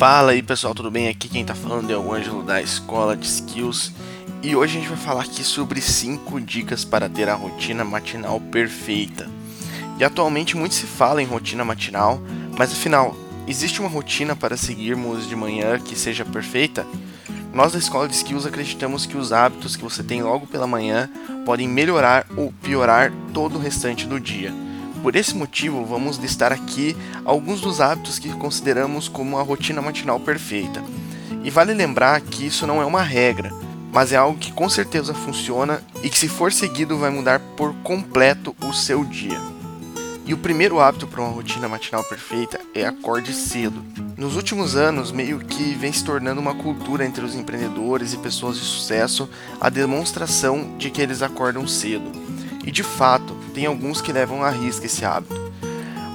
Fala aí pessoal, tudo bem? Aqui quem tá falando é o Ângelo da Escola de Skills e hoje a gente vai falar aqui sobre 5 dicas para ter a rotina matinal perfeita. E atualmente muito se fala em rotina matinal, mas afinal, existe uma rotina para seguirmos de manhã que seja perfeita? Nós da Escola de Skills acreditamos que os hábitos que você tem logo pela manhã podem melhorar ou piorar todo o restante do dia. Por esse motivo, vamos listar aqui alguns dos hábitos que consideramos como a rotina matinal perfeita. E vale lembrar que isso não é uma regra, mas é algo que com certeza funciona e que, se for seguido, vai mudar por completo o seu dia. E o primeiro hábito para uma rotina matinal perfeita é acorde cedo. Nos últimos anos, meio que vem se tornando uma cultura entre os empreendedores e pessoas de sucesso a demonstração de que eles acordam cedo. E de fato, tem alguns que levam à risca esse hábito.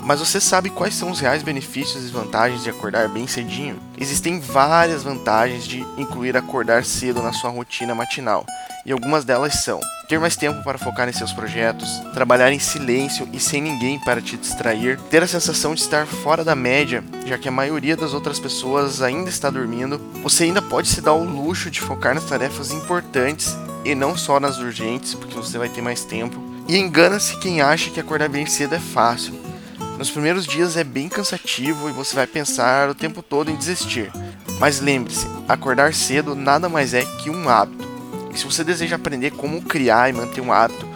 Mas você sabe quais são os reais benefícios e vantagens de acordar bem cedinho? Existem várias vantagens de incluir acordar cedo na sua rotina matinal, e algumas delas são: ter mais tempo para focar em seus projetos, trabalhar em silêncio e sem ninguém para te distrair, ter a sensação de estar fora da média, já que a maioria das outras pessoas ainda está dormindo. Você ainda pode se dar o luxo de focar nas tarefas importantes e não só nas urgentes, porque você vai ter mais tempo. E engana-se quem acha que acordar bem cedo é fácil. Nos primeiros dias é bem cansativo e você vai pensar o tempo todo em desistir. Mas lembre-se, acordar cedo nada mais é que um hábito. E se você deseja aprender como criar e manter um hábito,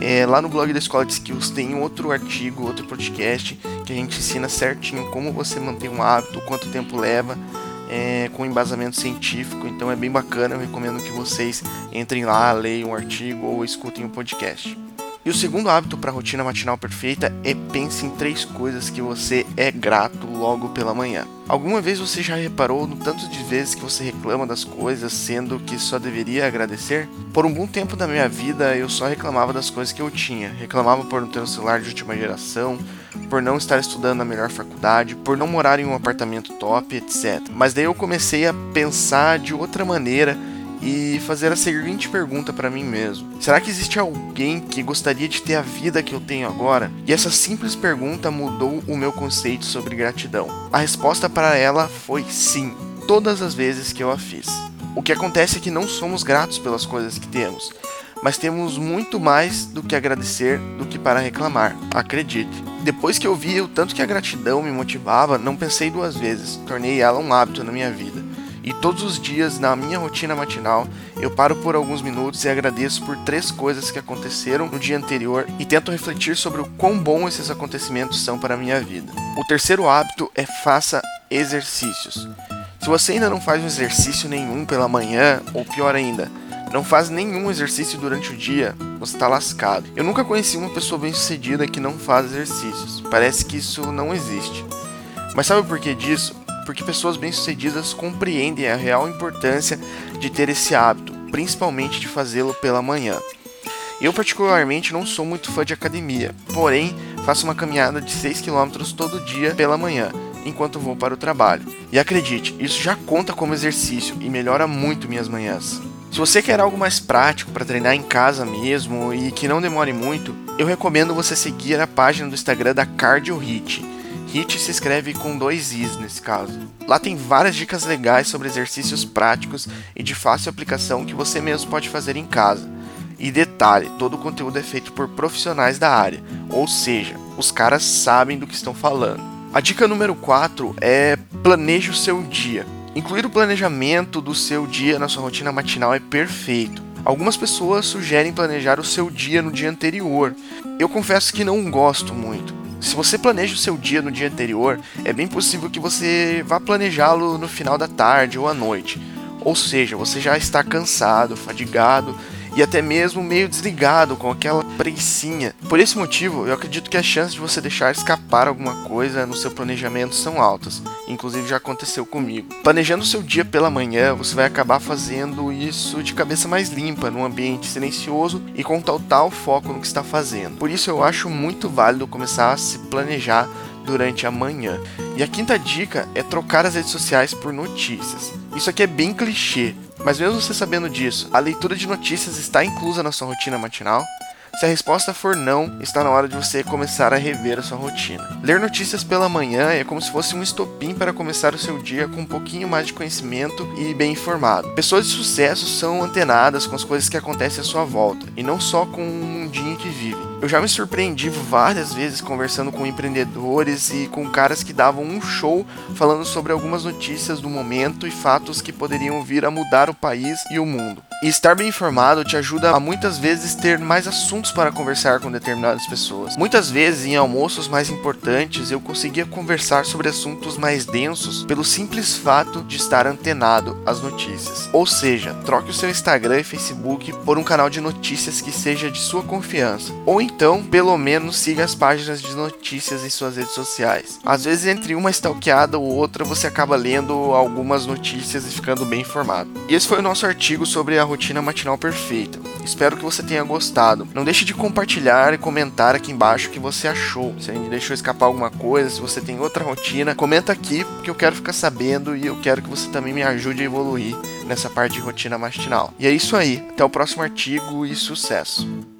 é, lá no blog da Escola de Skills tem outro artigo, outro podcast que a gente ensina certinho como você manter um hábito, quanto tempo leva, é, com embasamento científico. Então é bem bacana. Eu recomendo que vocês entrem lá, leiam o artigo ou escutem o podcast. E o segundo hábito para a rotina matinal perfeita é pense em três coisas que você é grato logo pela manhã. Alguma vez você já reparou no tanto de vezes que você reclama das coisas, sendo que só deveria agradecer? Por um bom tempo da minha vida eu só reclamava das coisas que eu tinha. Reclamava por não ter um celular de última geração, por não estar estudando na melhor faculdade, por não morar em um apartamento top, etc. Mas daí eu comecei a pensar de outra maneira e fazer a seguinte pergunta para mim mesmo: será que existe alguém que gostaria de ter a vida que eu tenho agora? E essa simples pergunta mudou o meu conceito sobre gratidão. A resposta para ela foi sim, todas as vezes que eu a fiz. O que acontece é que não somos gratos pelas coisas que temos, mas temos muito mais do que agradecer do que para reclamar, acredite. Depois que eu vi o tanto que a gratidão me motivava, não pensei duas vezes, tornei ela um hábito na minha vida. E todos os dias, na minha rotina matinal, eu paro por alguns minutos e agradeço por três coisas que aconteceram no dia anterior e tento refletir sobre o quão bom esses acontecimentos são para a minha vida. O terceiro hábito é faça exercícios. Se você ainda não faz um exercício nenhum pela manhã, ou pior ainda, não faz nenhum exercício durante o dia, você está lascado. Eu nunca conheci uma pessoa bem-sucedida que não faz exercícios. Parece que isso não existe. Mas sabe por que disso? Porque pessoas bem-sucedidas compreendem a real importância de ter esse hábito, principalmente de fazê-lo pela manhã. Eu, particularmente, não sou muito fã de academia, porém, faço uma caminhada de 6 km todo dia pela manhã, enquanto vou para o trabalho. E acredite, isso já conta como exercício e melhora muito minhas manhãs. Se você quer algo mais prático para treinar em casa mesmo e que não demore muito, eu recomendo você seguir a página do Instagram da Cardio Hit HIT se escreve com dois Is nesse caso. Lá tem várias dicas legais sobre exercícios práticos e de fácil aplicação que você mesmo pode fazer em casa. E detalhe, todo o conteúdo é feito por profissionais da área, ou seja, os caras sabem do que estão falando. A dica número 4 é planeje o seu dia. Incluir o planejamento do seu dia na sua rotina matinal é perfeito. Algumas pessoas sugerem planejar o seu dia no dia anterior. Eu confesso que não gosto muito se você planeja o seu dia no dia anterior, é bem possível que você vá planejá-lo no final da tarde ou à noite. Ou seja, você já está cansado, fadigado e até mesmo meio desligado com aquela preguiçinha. Por esse motivo, eu acredito que as chances de você deixar escapar alguma coisa no seu planejamento são altas. Inclusive já aconteceu comigo. Planejando seu dia pela manhã, você vai acabar fazendo isso de cabeça mais limpa, num ambiente silencioso e com total foco no que está fazendo. Por isso eu acho muito válido começar a se planejar durante a manhã. E a quinta dica é trocar as redes sociais por notícias. Isso aqui é bem clichê, mas mesmo você sabendo disso, a leitura de notícias está inclusa na sua rotina matinal? Se a resposta for não, está na hora de você começar a rever a sua rotina. Ler notícias pela manhã é como se fosse um estopim para começar o seu dia com um pouquinho mais de conhecimento e bem informado. Pessoas de sucesso são antenadas com as coisas que acontecem à sua volta e não só com o mundinho que vivem. Eu já me surpreendi várias vezes conversando com empreendedores e com caras que davam um show falando sobre algumas notícias do momento e fatos que poderiam vir a mudar o país e o mundo. E estar bem informado te ajuda a muitas vezes ter mais assuntos para conversar com determinadas pessoas. Muitas vezes em almoços mais importantes eu conseguia conversar sobre assuntos mais densos pelo simples fato de estar antenado às notícias. Ou seja, troque o seu Instagram e Facebook por um canal de notícias que seja de sua confiança. Ou então, pelo menos siga as páginas de notícias em suas redes sociais. Às vezes entre uma stalkeada ou outra você acaba lendo algumas notícias e ficando bem informado. E esse foi o nosso artigo sobre a rotina matinal perfeita. Espero que você tenha gostado. Não deixe de compartilhar e comentar aqui embaixo o que você achou. Se a gente deixou escapar alguma coisa, se você tem outra rotina, comenta aqui porque eu quero ficar sabendo e eu quero que você também me ajude a evoluir nessa parte de rotina matinal. E é isso aí. Até o próximo artigo e sucesso!